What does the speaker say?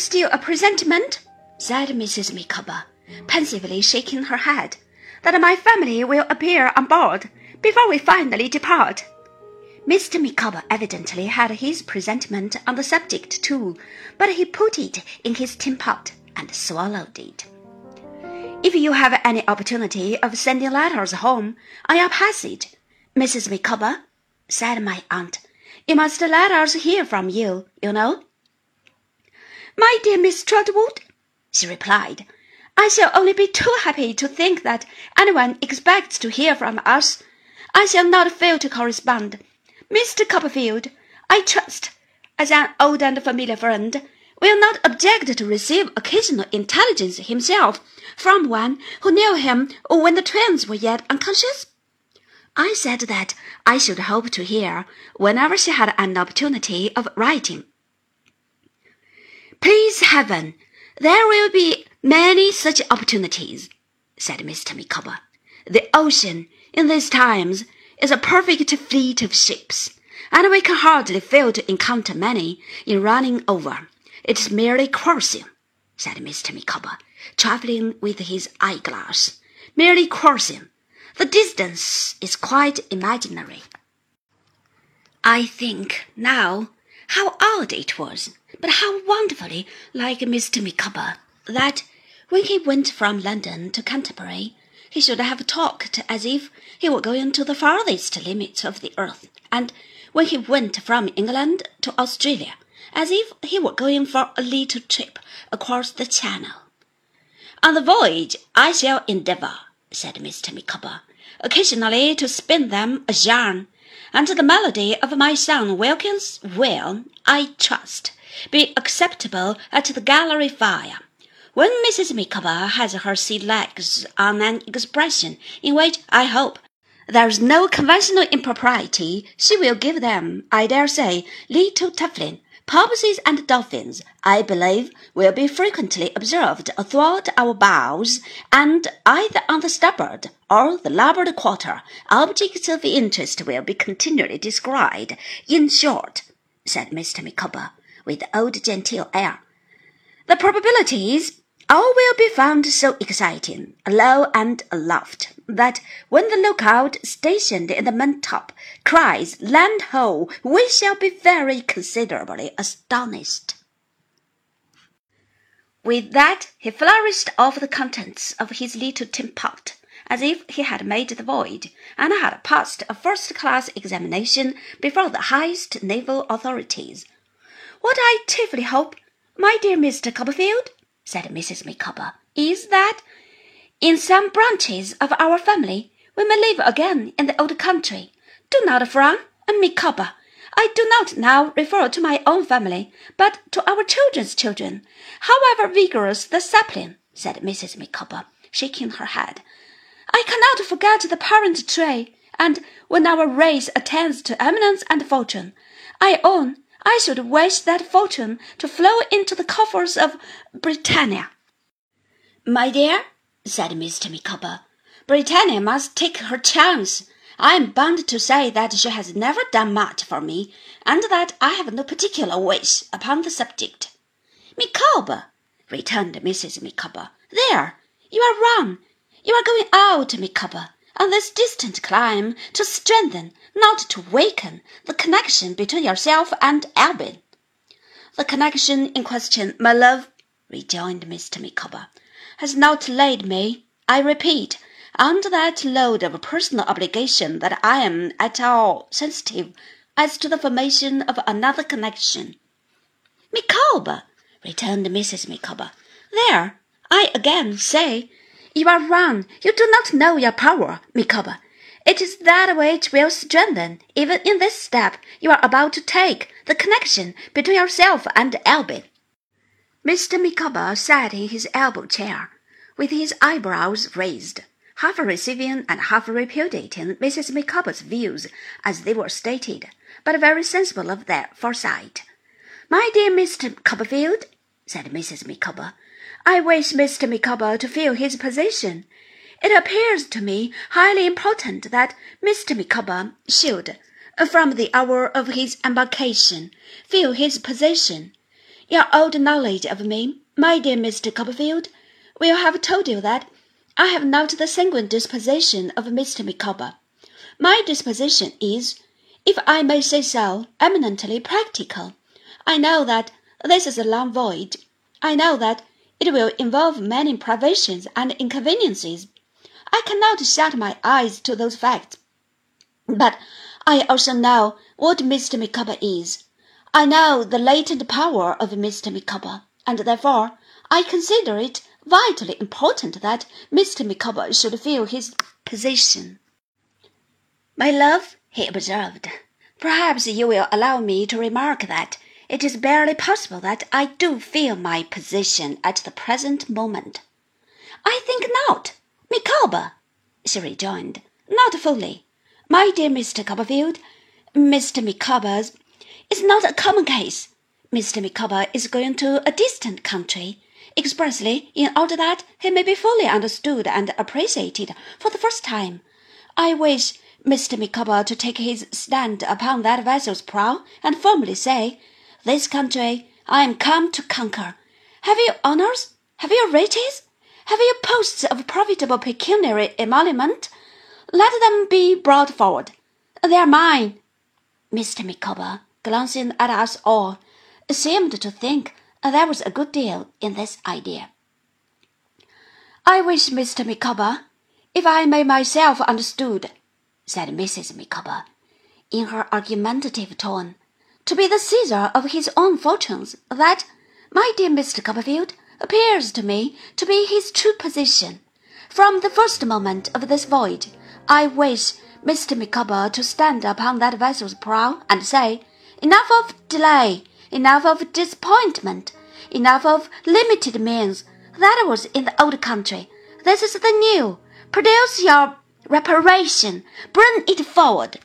still a presentiment, said Mrs. Micawber, pensively shaking her head, that my family will appear on board before we finally depart. Mr. Micawber evidently had his presentiment on the subject too, but he put it in his tin pot and swallowed it. If you have any opportunity of sending letters home on your passage, Mrs. Micawber, said my aunt, you must let us hear from you, you know. My dear Miss Trotwood, she replied, I shall only be too happy to think that anyone expects to hear from us. I shall not fail to correspond. Mr. Copperfield, I trust, as an old and familiar friend, will not object to receive occasional intelligence himself from one who knew him when the twins were yet unconscious? I said that I should hope to hear whenever she had an opportunity of writing. Please heaven, there will be many such opportunities, said Mr. Micawber. The ocean, in these times, is a perfect fleet of ships, and we can hardly fail to encounter many in running over. It's merely crossing, said Mr. Micawber, travelling with his eyeglass. Merely crossing. The distance is quite imaginary. I think now how odd it was, but how wonderfully like Mr. Micawber, that when he went from London to Canterbury, he should have talked as if he were going to the farthest limits of the earth, and when he went from England to Australia, as if he were going for a little trip across the Channel. On the voyage, I shall endeavour, said Mr. Micawber, occasionally to spin them a yarn, and the melody of my son Wilkins will, I trust, be acceptable at the gallery fire. When Mrs. Micawber has her sea legs on an expression in which I hope there's no conventional impropriety, she will give them, I dare say, little Tafflin Porpoises and dolphins, I believe, will be frequently observed athwart our bows, and either on the starboard or the larboard quarter, objects of interest will be continually descried. In short, said Mr. Micawber, with old genteel air, the probabilities all will be found so exciting, alow and aloft, that when the lookout stationed in the maintop cries land ho, we shall be very considerably astonished. With that, he flourished off the contents of his little tin pot, as if he had made the void and had passed a first-class examination before the highest naval authorities. What I chiefly hope, my dear Mr. Copperfield, said Mrs. Micawber, is that in some branches of our family we may live again in the old country. Do not frown, Micawber. I do not now refer to my own family, but to our children's children. However vigorous the sapling, said Mrs. Micawber, shaking her head, I cannot forget the parent tree, and when our race attains to eminence and fortune, I own I should wish that fortune to flow into the coffers of Britannia. My dear, said Mr. Micawber, Britannia must take her chance. I am bound to say that she has never done much for me, and that I have no particular wish upon the subject. Micawber, returned Mrs. Micawber, there, you are wrong. You are going out, Micawber on this distant clime to strengthen, not to weaken, the connection between yourself and Albion. The connection in question, my love, rejoined Mr. Micawber, has not laid me, I repeat, under that load of personal obligation that I am at all sensitive as to the formation of another connection. Micawber, returned Mrs. Micawber, there, I again say you are wrong. You do not know your power, Micawber. It is that which will strengthen, even in this step you are about to take, the connection between yourself and Albion. Mr. Micawber sat in his elbow chair, with his eyebrows raised, half receiving and half repudiating Mrs. Micawber's views as they were stated, but very sensible of their foresight. My dear Mr. Copperfield, said Mrs. Micawber, I wish Mr. Micawber to feel his position. It appears to me highly important that Mr. Micawber should, from the hour of his embarkation, feel his position. Your old knowledge of me, my dear Mr. Copperfield, will have told you that I have not the sanguine disposition of Mr. Micawber. My disposition is, if I may say so, eminently practical. I know that this is a long voyage. I know that it will involve many privations and inconveniences. I cannot shut my eyes to those facts. But I also know what Mr. Micawber is. I know the latent power of Mr. Micawber, and therefore I consider it vitally important that Mr. Micawber should feel his position. My love, he observed, perhaps you will allow me to remark that it is barely possible that I do feel my position at the present moment. I think not, Micawber, she rejoined. Not fully. My dear Mr. Copperfield, Mr. Micawber's is not a common case. Mr. Micawber is going to a distant country, expressly in order that he may be fully understood and appreciated for the first time. I wish Mr. Micawber to take his stand upon that vessel's prow and firmly say, This country I am come to conquer. Have you honours? Have you riches? Have you posts of profitable pecuniary emolument? Let them be brought forward. They are mine. Mr. Micawber, glancing at us all, seemed to think there was a good deal in this idea. I wish Mr. Micawber, if I may myself understood, said Mrs. Micawber, in her argumentative tone, to be the Caesar of his own fortunes, that, my dear Mr. Copperfield, appears to me to be his true position. From the first moment of this voyage, I wish Mr. Micawber to stand upon that vessel's prow and say, Enough of delay, enough of disappointment, enough of limited means. That was in the old country. This is the new. Produce your reparation. Bring it forward.